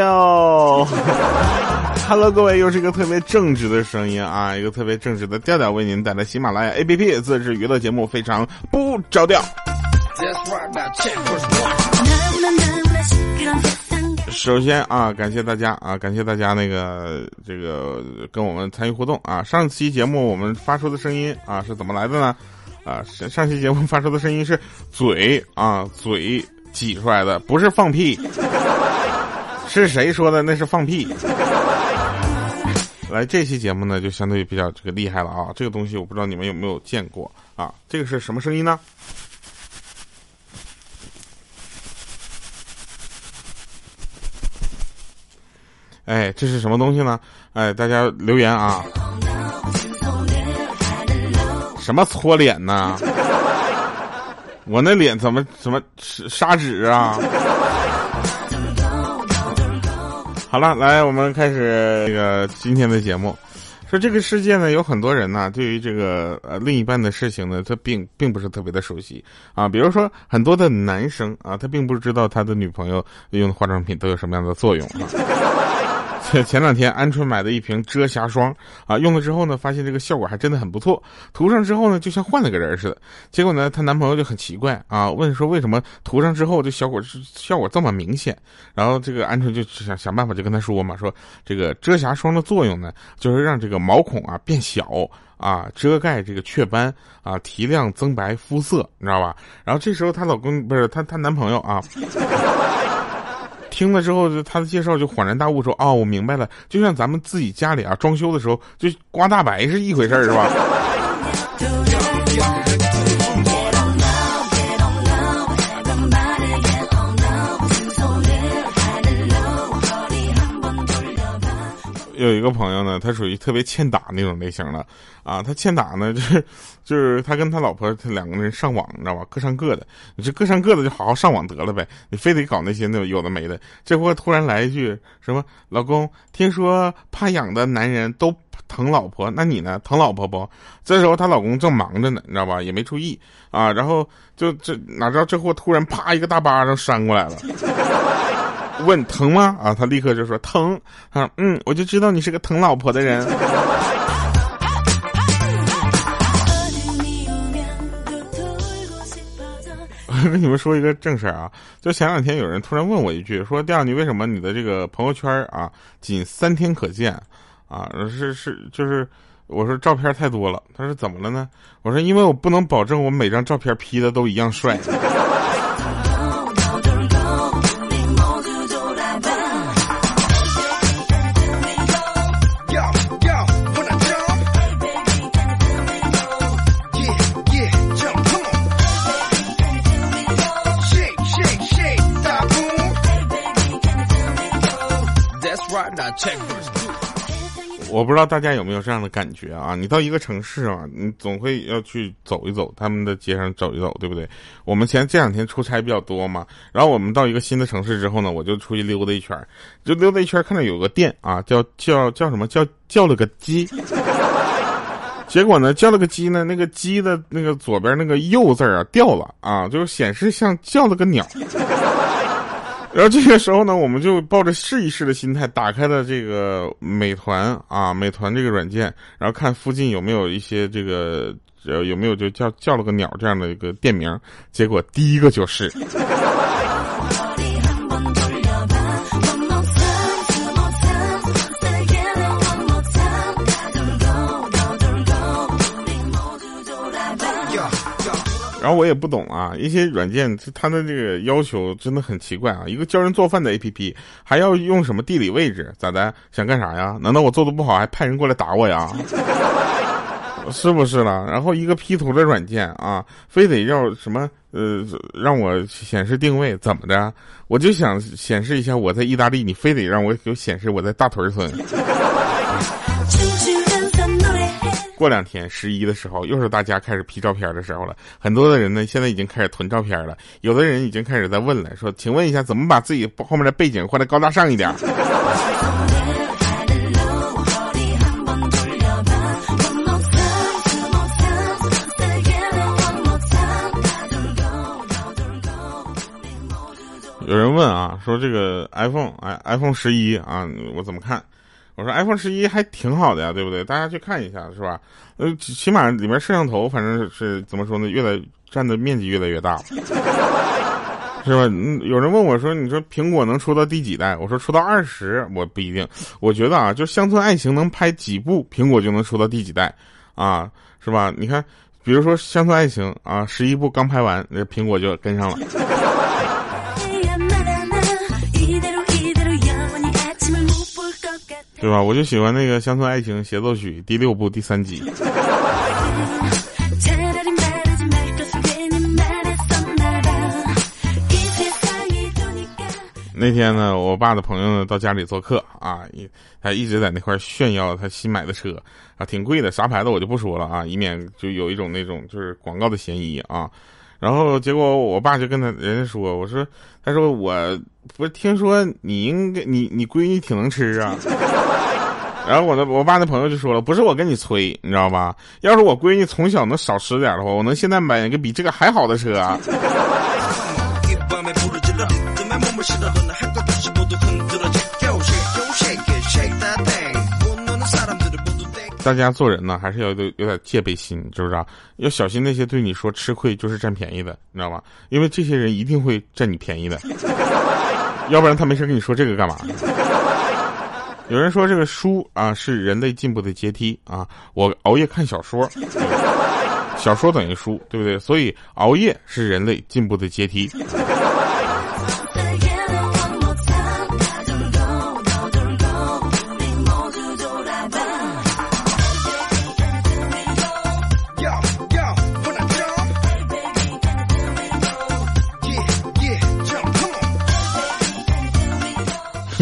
调。Hello，各位，又是一个特别正直的声音啊，一个特别正直的调调，为您带来喜马拉雅 APP 自制娱乐节目，非常不着调。首先啊，感谢大家啊，感谢大家那个这个跟我们参与互动啊。上期节目我们发出的声音啊是怎么来的呢？啊，上上期节目发出的声音是嘴啊嘴挤出来的，不是放屁。是谁说的？那是放屁。来，这期节目呢就相对比较这个厉害了啊。这个东西我不知道你们有没有见过啊？这个是什么声音呢？哎，这是什么东西呢？哎，大家留言啊！什么搓脸呢？我那脸怎么怎么砂纸啊？好了，来，我们开始这个今天的节目。说这个世界呢，有很多人呢，对于这个呃另一半的事情呢，他并并不是特别的熟悉啊。比如说，很多的男生啊，他并不知道他的女朋友用的化妆品都有什么样的作用啊。前两天，鹌鹑买的一瓶遮瑕霜啊，用了之后呢，发现这个效果还真的很不错。涂上之后呢，就像换了个人似的。结果呢，她男朋友就很奇怪啊，问说为什么涂上之后这效果效果这么明显？然后这个鹌鹑就想想办法就跟他说嘛，说这个遮瑕霜的作用呢，就是让这个毛孔啊变小啊，遮盖这个雀斑啊，提亮增白肤色，你知道吧？然后这时候她老公不是她她男朋友啊。听了之后，就他的介绍就恍然大悟，说：“哦，我明白了，就像咱们自己家里啊装修的时候，就刮大白是一回事儿，是吧？”有一个朋友呢，他属于特别欠打那种类型的，啊，他欠打呢，就是就是他跟他老婆他两个人上网，你知道吧？各上各的，你这各上各的就好好上网得了呗，你非得搞那些那有的没的。这货突然来一句什么？老公，听说怕痒的男人都疼老婆，那你呢？疼老婆不？这时候她老公正忙着呢，你知道吧？也没注意啊，然后就这哪知道这货突然啪一个大巴掌扇过来了。问疼吗？啊，他立刻就说疼。啊，嗯，我就知道你是个疼老婆的人。我跟你们说一个正事儿啊，就前两天有人突然问我一句，说：“调，你为什么你的这个朋友圈啊，仅三天可见？啊，是是就是，我说照片太多了。他说怎么了呢？我说因为我不能保证我每张照片 P 的都一样帅。”我不知道大家有没有这样的感觉啊？你到一个城市啊，你总会要去走一走他们的街上走一走，对不对？我们前这两天出差比较多嘛，然后我们到一个新的城市之后呢，我就出去溜达一圈，就溜达一圈，看到有个店啊，叫叫叫什么叫叫了个鸡，结果呢叫了个鸡呢，那个鸡的那个左边那个右字啊掉了啊，就是显示像叫了个鸟。然后这个时候呢，我们就抱着试一试的心态，打开了这个美团啊，美团这个软件，然后看附近有没有一些这个呃有没有就叫叫了个鸟这样的一个店名，结果第一个就是。然后我也不懂啊，一些软件它的这个要求真的很奇怪啊。一个教人做饭的 APP 还要用什么地理位置？咋的？想干啥呀？难道我做的不好还派人过来打我呀？是不是了？然后一个 P 图的软件啊，非得要什么呃让我显示定位？怎么的？我就想显示一下我在意大利，你非得让我有显示我在大屯村。过两天十一的时候，又是大家开始 P 照片的时候了。很多的人呢，现在已经开始囤照片了。有的人已经开始在问了，说：“请问一下，怎么把自己后面的背景换的高大上一点？”有人问啊，说这个 iPhone 哎 iPhone 十一啊，我怎么看？我说 iPhone 十一还挺好的呀，对不对？大家去看一下，是吧？呃，起码里面摄像头反正是怎么说呢，越来占的面积越来越大，是吧？嗯，有人问我说，你说苹果能出到第几代？我说出到二十，我不一定。我觉得啊，就乡村爱情能拍几部，苹果就能出到第几代啊，是吧？你看，比如说乡村爱情啊，十一部刚拍完，那苹果就跟上了。对吧？我就喜欢那个《乡村爱情协奏曲》第六部第三集。那天呢，我爸的朋友呢到家里做客啊，他一直在那块炫耀他新买的车啊，挺贵的，啥牌子我就不说了啊，以免就有一种那种就是广告的嫌疑啊。然后结果我爸就跟他人家说，我说，他说我不是听说你应该你你闺女挺能吃啊。然后我的我爸那朋友就说了，不是我跟你吹，你知道吧？要是我闺女从小能少吃点的话，我能现在买一个比这个还好的车。大家做人呢，还是要有有点戒备心，知不知道？要小心那些对你说吃亏就是占便宜的，你知道吧？因为这些人一定会占你便宜的，要不然他没事跟你说这个干嘛？有人说这个书啊是人类进步的阶梯啊，我熬夜看小说，小说等于书，对不对？所以熬夜是人类进步的阶梯。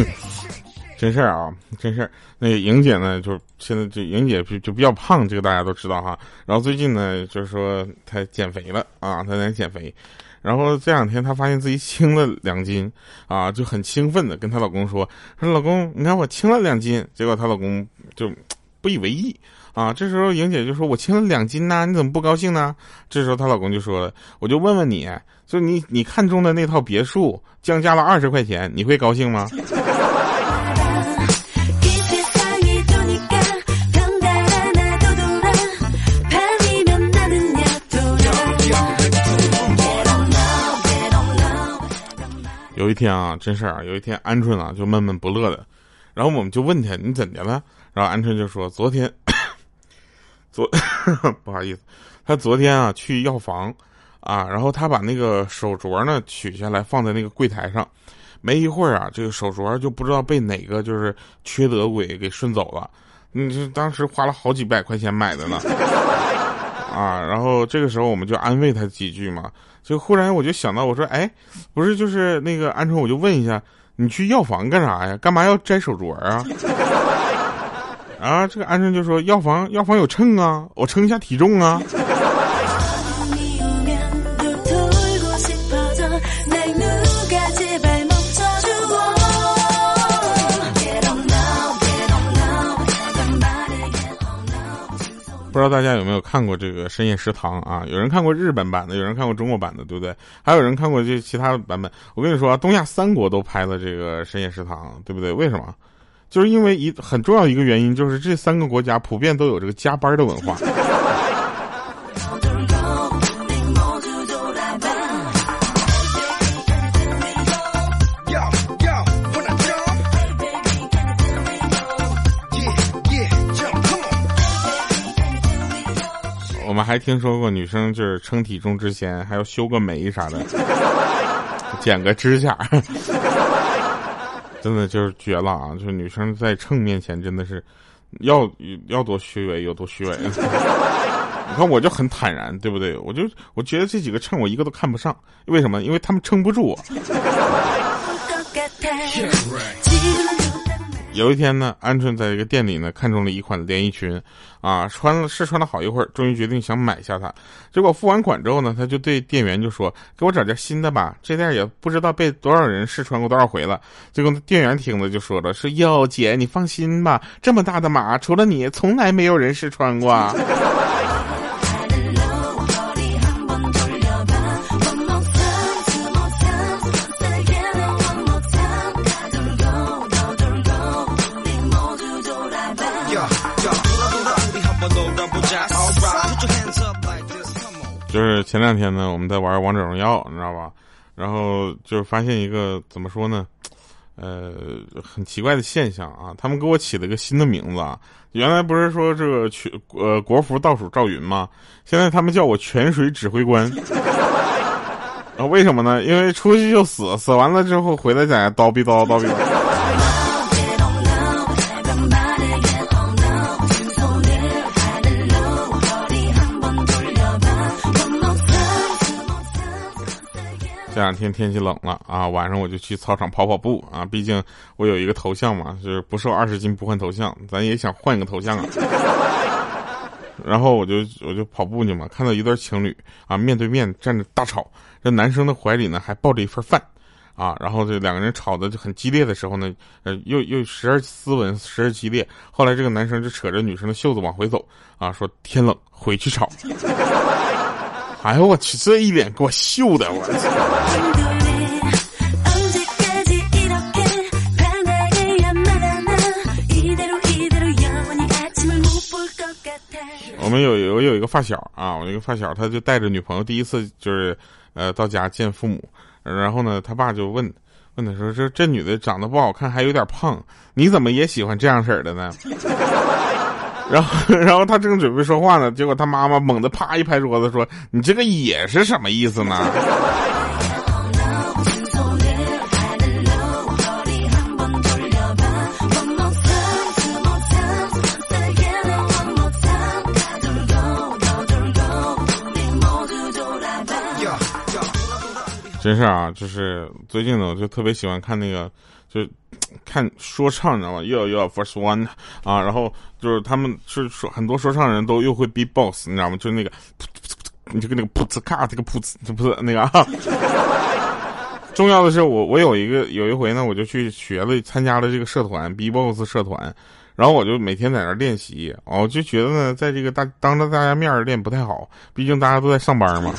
真事儿啊，真事儿。那个莹姐呢，就现在这莹姐就就比较胖，这个大家都知道哈。然后最近呢，就是说她减肥了啊，她在减肥。然后这两天她发现自己轻了两斤啊，就很兴奋的跟她老公说：“说老公，你看我轻了两斤。”结果她老公就不以为意啊。这时候莹姐就说：“我轻了两斤呐，你怎么不高兴呢？”这时候她老公就说：“我就问问你，就你你看中的那套别墅降价了二十块钱，你会高兴吗？”有一天啊，真事儿啊，有一天鹌鹑啊就闷闷不乐的，然后我们就问他你怎的了？然后鹌鹑就说昨天，昨 不好意思，他昨天啊去药房啊，然后他把那个手镯呢取下来放在那个柜台上，没一会儿啊，这个手镯就不知道被哪个就是缺德鬼给顺走了，你这当时花了好几百块钱买的呢。啊，然后这个时候我们就安慰他几句嘛，就忽然我就想到，我说，哎，不是，就是那个鹌鹑，我就问一下，你去药房干啥呀？干嘛要摘手镯啊？啊，这个鹌鹑就说，药房药房有秤啊，我称一下体重啊。不知道大家有没有看过这个深夜食堂啊？有人看过日本版的，有人看过中国版的，对不对？还有人看过这其他的版本。我跟你说啊，东亚三国都拍了这个深夜食堂，对不对？为什么？就是因为一很重要一个原因，就是这三个国家普遍都有这个加班的文化。还听说过女生就是称体重之前还要修个眉啥的，剪个指甲，真的就是绝了啊！就是女生在秤面前真的是要要多虚伪有多虚伪。你看我就很坦然，对不对？我就我觉得这几个秤我一个都看不上，为什么？因为他们撑不住我。有一天呢，鹌鹑在一个店里呢，看中了一款连衣裙，啊，穿了试穿了好一会儿，终于决定想买下它。结果付完款之后呢，他就对店员就说：“给我找件新的吧，这件也不知道被多少人试穿过多少回了。”结果店员听了就说了：“说哟，姐，你放心吧，这么大的码，除了你，从来没有人试穿过。”就是前两天呢，我们在玩王者荣耀，你知道吧？然后就是发现一个怎么说呢？呃，很奇怪的现象啊！他们给我起了个新的名字啊！原来不是说这个全呃国服倒数赵云吗？现在他们叫我泉水指挥官。啊，为什么呢？因为出去就死，死完了之后回来在叨逼叨叨逼叨。两天天气冷了啊，晚上我就去操场跑跑步啊。毕竟我有一个头像嘛，就是不瘦二十斤不换头像，咱也想换一个头像啊。然后我就我就跑步去嘛，看到一对情侣啊，面对面站着大吵，这男生的怀里呢还抱着一份饭啊。然后这两个人吵的就很激烈的时候呢，呃，又又时而斯文，时而激烈。后来这个男生就扯着女生的袖子往回走啊，说天冷回去吵。哎呦我去！这一脸给我秀的我。我们有有有一个发小啊，我一个发小，他就带着女朋友第一次就是呃到家见父母，然后呢，他爸就问问他说：“这这女的长得不好看，还有点胖，你怎么也喜欢这样式儿的呢？”然后，然后他正准备说话呢，结果他妈妈猛地啪一拍桌子说：“你这个也是什么意思呢？”真是啊，就是最近呢，我就特别喜欢看那个。就看说唱，你知道吗？又要又要 first one 啊，然后就是他们是说很多说唱人都又会 b boss，你知道吗？就那个，你就跟那个噗呲咔，这个噗呲，这不是那个啊。重要的是，我我有一个有一回呢，我就去学了，参加了这个社团 b boss 社团，然后我就每天在那练习，哦就觉得呢，在这个大当着大家面练不太好，毕竟大家都在上班嘛。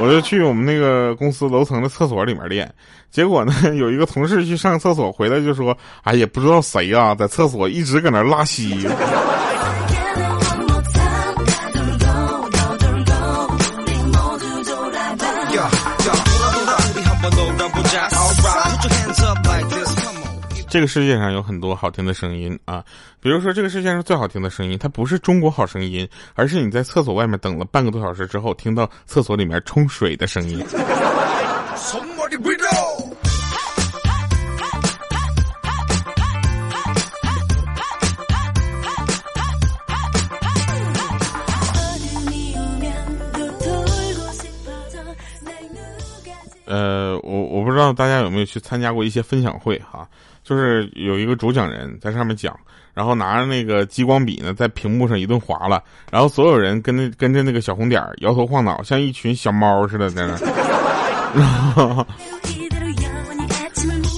我就去我们那个公司楼层的厕所里面练，结果呢，有一个同事去上厕所回来就说：“哎，也不知道谁啊，在厕所一直搁那拉稀。”这个世界上有很多好听的声音啊，比如说这个世界上最好听的声音，它不是中国好声音，而是你在厕所外面等了半个多小时之后，听到厕所里面冲水的声音。呃，我我不知道大家有没有去参加过一些分享会哈。就是有一个主讲人在上面讲，然后拿着那个激光笔呢，在屏幕上一顿划了，然后所有人跟着跟着那个小红点摇头晃脑，像一群小猫似的在那。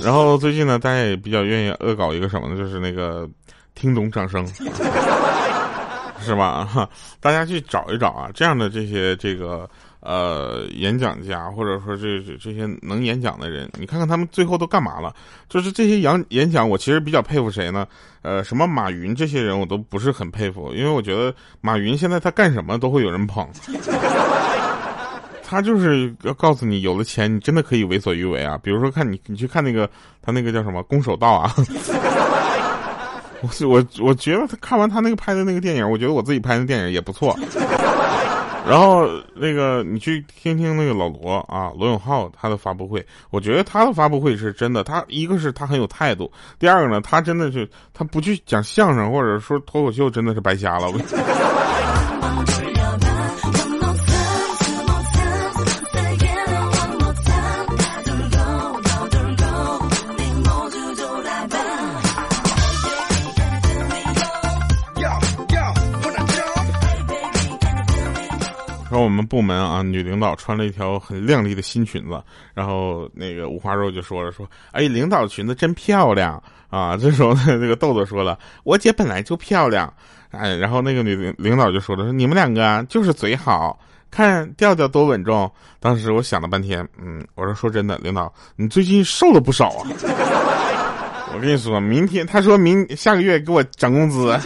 然后最近呢，大家也比较愿意恶搞一个什么呢？就是那个听懂掌声，是吧？大家去找一找啊，这样的这些这个。呃，演讲家或者说这这些能演讲的人，你看看他们最后都干嘛了？就是这些演演讲，我其实比较佩服谁呢？呃，什么马云这些人，我都不是很佩服，因为我觉得马云现在他干什么都会有人捧，他就是要告诉你，有了钱你真的可以为所欲为啊。比如说看你，你去看那个他那个叫什么《攻守道》啊，我我我觉得他看完他那个拍的那个电影，我觉得我自己拍的电影也不错。然后那个你去听听那个老罗啊，罗永浩他的发布会，我觉得他的发布会是真的。他一个是他很有态度，第二个呢，他真的是他不去讲相声或者说脱口秀，真的是白瞎了。我我们部门啊，女领导穿了一条很靓丽的新裙子，然后那个五花肉就说了说，哎，领导的裙子真漂亮啊！这时候呢，那个豆豆说了，我姐本来就漂亮，哎，然后那个女领领导就说了，说你们两个就是嘴好看，调调多稳重。当时我想了半天，嗯，我说说真的，领导你最近瘦了不少啊！我跟你说，明天他说明下个月给我涨工资。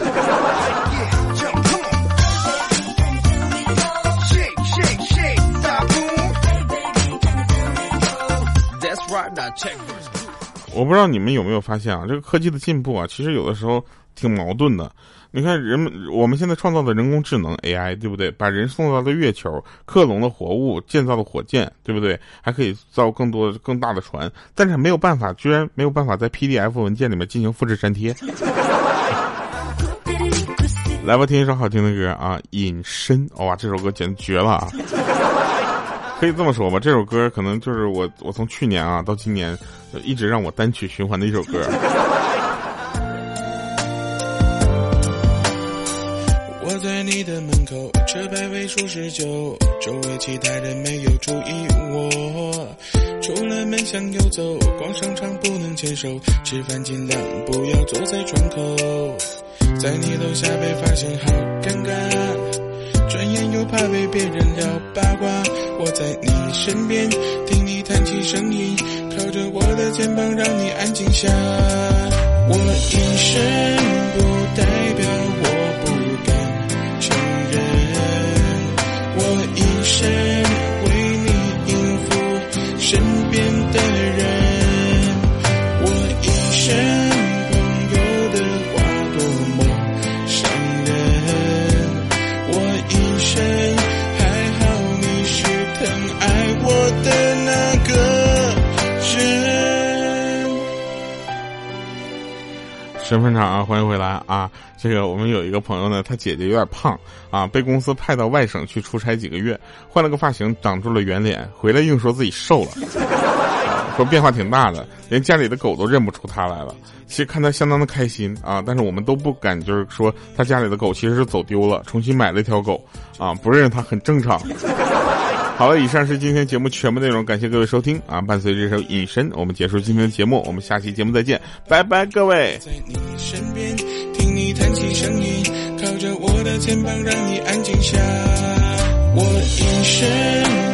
我不知道你们有没有发现啊，这个科技的进步啊，其实有的时候挺矛盾的。你看，人们我们现在创造的人工智能 AI，对不对？把人送到了月球，克隆了活物，建造了火箭，对不对？还可以造更多更大的船，但是没有办法，居然没有办法在 PDF 文件里面进行复制粘贴。来吧，听一首好听的歌啊，《隐身》哇，这首歌简直绝了啊！可以这么说吧，这首歌可能就是我我从去年啊到今年一直让我单曲循环的一首歌。我在你的门口，车牌尾数十九，周围其他人没有注意我。出了门向右走，逛商场不能牵手，吃饭尽量不要坐在窗口。在你楼下被发现好尴尬，又怕被别人聊八卦。我在你身边，听你谈起声音，靠着我的肩膀让你安静下。我隐身不代表我不敢承认，我隐。身身份证啊，欢迎回来啊！这个我们有一个朋友呢，他姐姐有点胖啊，被公司派到外省去出差几个月，换了个发型，长住了圆脸，回来硬说自己瘦了，说变化挺大的，连家里的狗都认不出他来了。其实看他相当的开心啊，但是我们都不敢，就是说他家里的狗其实是走丢了，重新买了一条狗啊，不认识他很正常。好了，以上是今天节目全部内容，感谢各位收听啊！伴随这首《隐身》，我们结束今天的节目，我们下期节目再见，拜拜，各位。在你身边，听你叹气声音，靠着我的肩膀，让你安静下。我隐身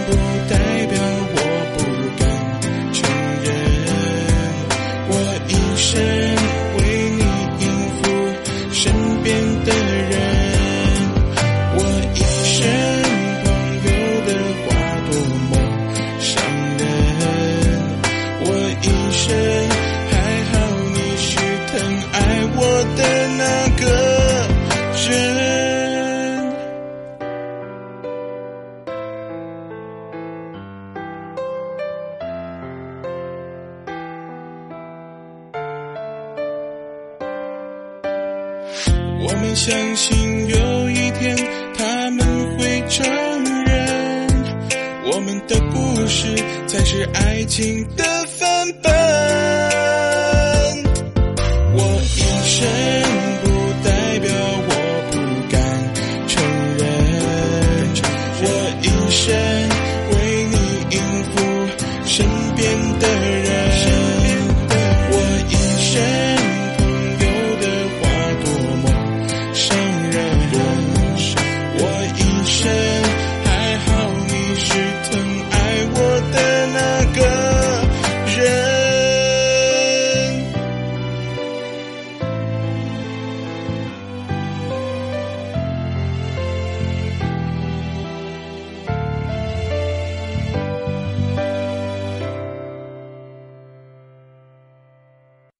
不代表我不敢承认，我隐身。